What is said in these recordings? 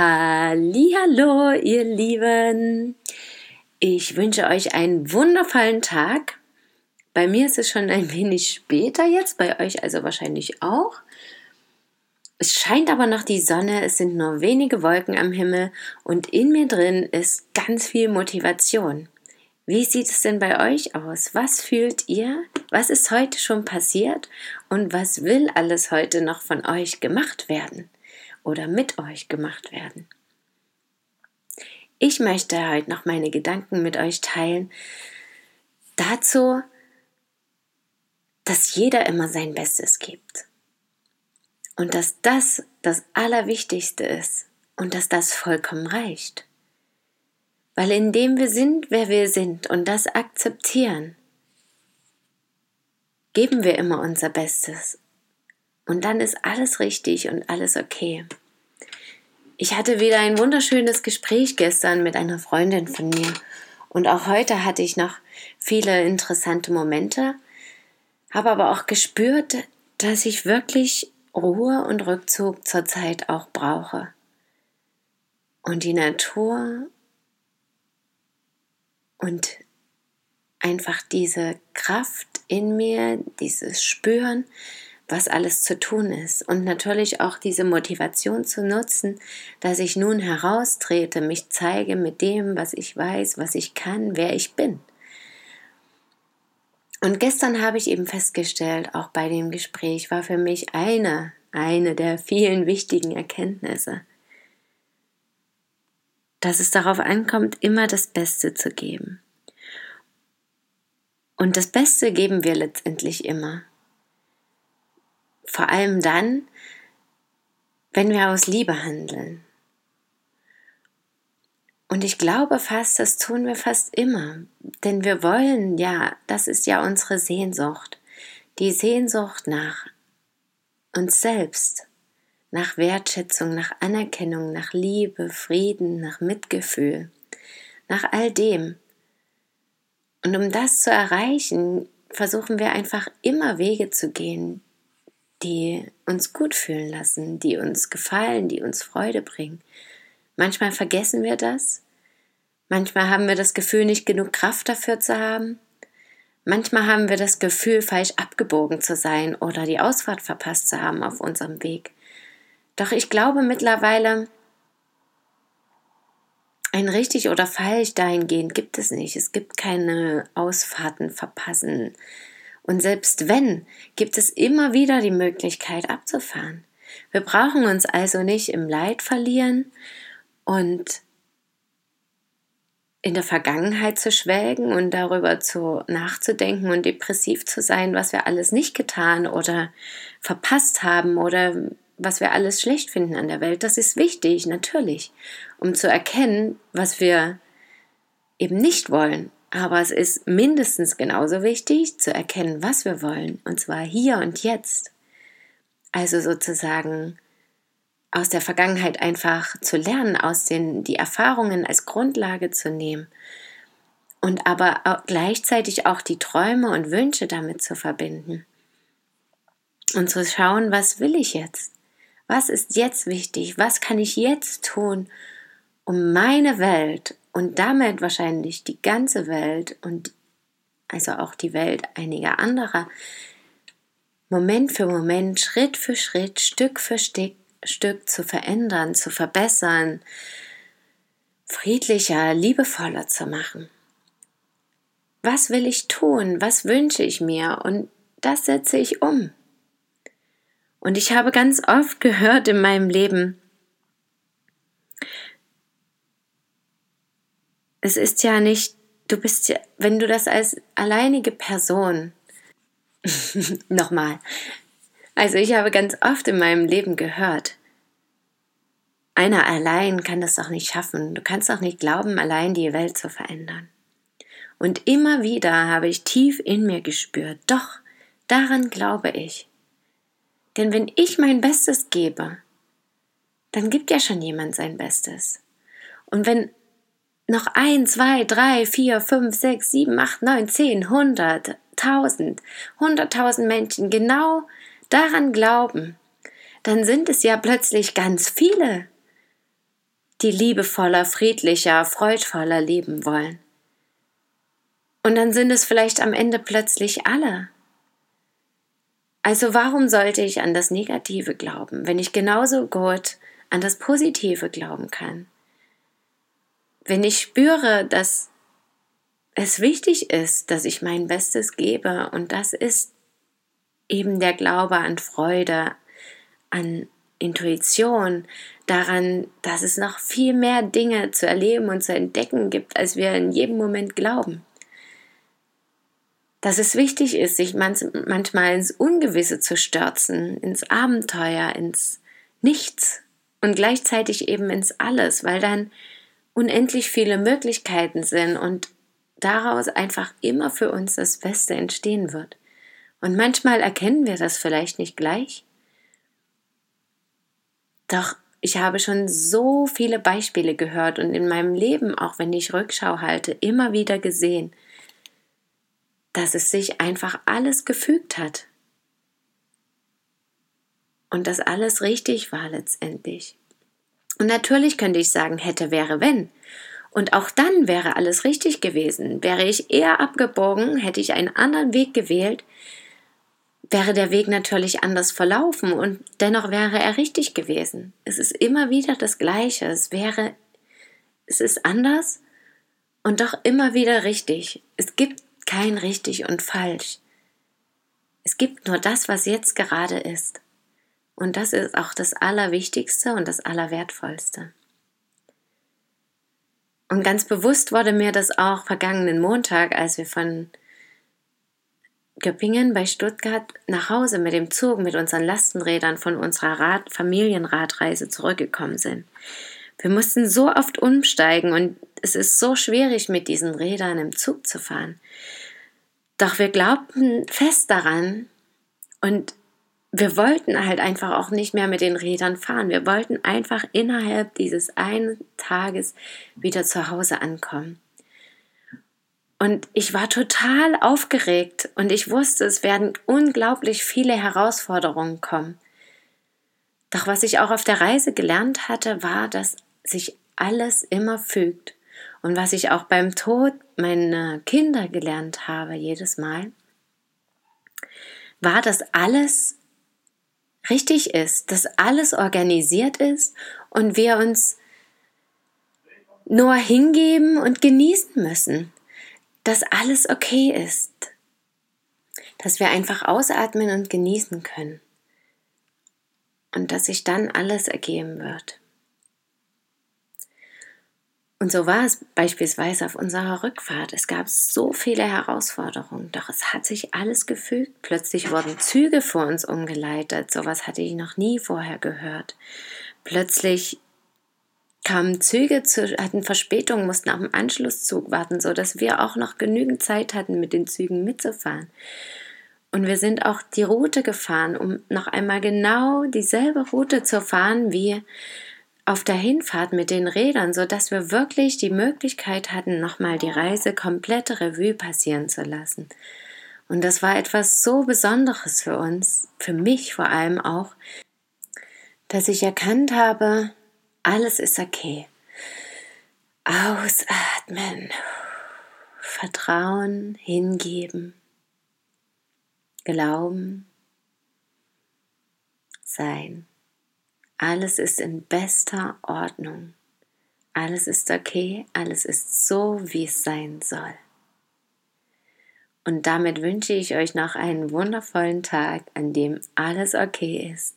Hallo, ihr Lieben. Ich wünsche euch einen wundervollen Tag. Bei mir ist es schon ein wenig später jetzt, bei euch also wahrscheinlich auch. Es scheint aber noch die Sonne, es sind nur wenige Wolken am Himmel und in mir drin ist ganz viel Motivation. Wie sieht es denn bei euch aus? Was fühlt ihr? Was ist heute schon passiert? Und was will alles heute noch von euch gemacht werden? Oder mit euch gemacht werden. Ich möchte heute noch meine Gedanken mit euch teilen dazu, dass jeder immer sein Bestes gibt und dass das das Allerwichtigste ist und dass das vollkommen reicht. Weil indem wir sind, wer wir sind und das akzeptieren, geben wir immer unser Bestes und dann ist alles richtig und alles okay. Ich hatte wieder ein wunderschönes Gespräch gestern mit einer Freundin von mir. Und auch heute hatte ich noch viele interessante Momente, habe aber auch gespürt, dass ich wirklich Ruhe und Rückzug zurzeit auch brauche. Und die Natur und einfach diese Kraft in mir, dieses Spüren, was alles zu tun ist und natürlich auch diese Motivation zu nutzen, dass ich nun heraustrete, mich zeige mit dem, was ich weiß, was ich kann, wer ich bin. Und gestern habe ich eben festgestellt, auch bei dem Gespräch war für mich eine, eine der vielen wichtigen Erkenntnisse, dass es darauf ankommt, immer das Beste zu geben. Und das Beste geben wir letztendlich immer. Vor allem dann, wenn wir aus Liebe handeln. Und ich glaube fast, das tun wir fast immer, denn wir wollen ja, das ist ja unsere Sehnsucht, die Sehnsucht nach uns selbst, nach Wertschätzung, nach Anerkennung, nach Liebe, Frieden, nach Mitgefühl, nach all dem. Und um das zu erreichen, versuchen wir einfach immer Wege zu gehen, die uns gut fühlen lassen, die uns gefallen, die uns Freude bringen. Manchmal vergessen wir das. Manchmal haben wir das Gefühl, nicht genug Kraft dafür zu haben. Manchmal haben wir das Gefühl, falsch abgebogen zu sein oder die Ausfahrt verpasst zu haben auf unserem Weg. Doch ich glaube mittlerweile, ein richtig oder falsch dahingehend gibt es nicht. Es gibt keine Ausfahrten verpassen, und selbst wenn, gibt es immer wieder die Möglichkeit abzufahren. Wir brauchen uns also nicht im Leid verlieren und in der Vergangenheit zu schwelgen und darüber zu nachzudenken und depressiv zu sein, was wir alles nicht getan oder verpasst haben oder was wir alles schlecht finden an der Welt. Das ist wichtig, natürlich, um zu erkennen, was wir eben nicht wollen aber es ist mindestens genauso wichtig zu erkennen, was wir wollen, und zwar hier und jetzt. Also sozusagen aus der Vergangenheit einfach zu lernen, aus den die Erfahrungen als Grundlage zu nehmen und aber auch gleichzeitig auch die Träume und Wünsche damit zu verbinden und zu schauen, was will ich jetzt? Was ist jetzt wichtig? Was kann ich jetzt tun, um meine Welt und damit wahrscheinlich die ganze Welt und also auch die Welt einiger anderer Moment für Moment, Schritt für Schritt, Stück für Stück, Stück zu verändern, zu verbessern, friedlicher, liebevoller zu machen. Was will ich tun? Was wünsche ich mir? Und das setze ich um. Und ich habe ganz oft gehört in meinem Leben, es ist ja nicht, du bist ja, wenn du das als alleinige Person, nochmal, also ich habe ganz oft in meinem Leben gehört, einer allein kann das doch nicht schaffen. Du kannst doch nicht glauben, allein die Welt zu verändern. Und immer wieder habe ich tief in mir gespürt, doch, daran glaube ich. Denn wenn ich mein Bestes gebe, dann gibt ja schon jemand sein Bestes. Und wenn noch ein, zwei, drei, vier, fünf, sechs, sieben, acht, neun, zehn, hundert, tausend, hunderttausend Menschen genau daran glauben, dann sind es ja plötzlich ganz viele, die liebevoller, friedlicher, freudvoller leben wollen. Und dann sind es vielleicht am Ende plötzlich alle. Also warum sollte ich an das Negative glauben, wenn ich genauso gut an das Positive glauben kann? Wenn ich spüre, dass es wichtig ist, dass ich mein Bestes gebe und das ist eben der Glaube an Freude, an Intuition, daran, dass es noch viel mehr Dinge zu erleben und zu entdecken gibt, als wir in jedem Moment glauben. Dass es wichtig ist, sich manchmal ins Ungewisse zu stürzen, ins Abenteuer, ins Nichts und gleichzeitig eben ins Alles, weil dann unendlich viele Möglichkeiten sind und daraus einfach immer für uns das Beste entstehen wird. Und manchmal erkennen wir das vielleicht nicht gleich, doch ich habe schon so viele Beispiele gehört und in meinem Leben, auch wenn ich Rückschau halte, immer wieder gesehen, dass es sich einfach alles gefügt hat. Und dass alles richtig war letztendlich. Und natürlich könnte ich sagen, hätte, wäre, wenn. Und auch dann wäre alles richtig gewesen. Wäre ich eher abgebogen, hätte ich einen anderen Weg gewählt, wäre der Weg natürlich anders verlaufen und dennoch wäre er richtig gewesen. Es ist immer wieder das Gleiche. Es wäre, es ist anders und doch immer wieder richtig. Es gibt kein richtig und falsch. Es gibt nur das, was jetzt gerade ist. Und das ist auch das Allerwichtigste und das Allerwertvollste. Und ganz bewusst wurde mir das auch vergangenen Montag, als wir von Göppingen bei Stuttgart nach Hause mit dem Zug mit unseren Lastenrädern von unserer Rad Familienradreise zurückgekommen sind. Wir mussten so oft umsteigen und es ist so schwierig, mit diesen Rädern im Zug zu fahren. Doch wir glaubten fest daran und wir wollten halt einfach auch nicht mehr mit den Rädern fahren. Wir wollten einfach innerhalb dieses einen Tages wieder zu Hause ankommen. Und ich war total aufgeregt und ich wusste, es werden unglaublich viele Herausforderungen kommen. Doch was ich auch auf der Reise gelernt hatte, war, dass sich alles immer fügt. Und was ich auch beim Tod meiner Kinder gelernt habe, jedes Mal, war, dass alles richtig ist, dass alles organisiert ist und wir uns nur hingeben und genießen müssen dass alles okay ist, dass wir einfach ausatmen und genießen können und dass sich dann alles ergeben wird. Und so war es beispielsweise auf unserer Rückfahrt. Es gab so viele Herausforderungen, doch es hat sich alles gefügt. Plötzlich wurden Züge vor uns umgeleitet. Sowas hatte ich noch nie vorher gehört. Plötzlich kamen Züge zu, hatten Verspätung, mussten auf den Anschlusszug warten, so dass wir auch noch genügend Zeit hatten, mit den Zügen mitzufahren. Und wir sind auch die Route gefahren, um noch einmal genau dieselbe Route zu fahren wie auf der Hinfahrt mit den Rädern, so dass wir wirklich die Möglichkeit hatten, nochmal die Reise komplette Revue passieren zu lassen. Und das war etwas so Besonderes für uns, für mich vor allem auch, dass ich erkannt habe, alles ist okay. Ausatmen. Vertrauen, hingeben. Glauben. Sein. Alles ist in bester Ordnung. Alles ist okay, alles ist so, wie es sein soll. Und damit wünsche ich euch noch einen wundervollen Tag, an dem alles okay ist,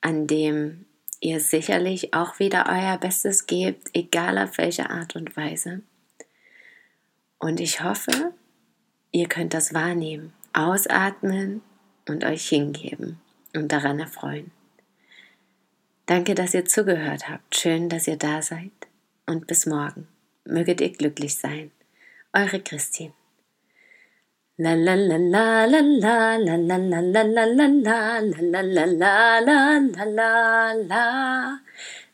an dem ihr sicherlich auch wieder euer Bestes gebt, egal auf welche Art und Weise. Und ich hoffe, ihr könnt das wahrnehmen, ausatmen und euch hingeben und daran erfreuen. Danke, dass ihr zugehört habt. Schön, dass ihr da seid. Und bis morgen. Möget ihr glücklich sein. Eure Christine. La la la la la la la la la la la la la la la la la la la la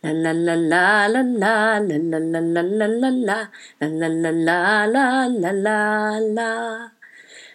La la la la la la la la la la la la la la la la la la la la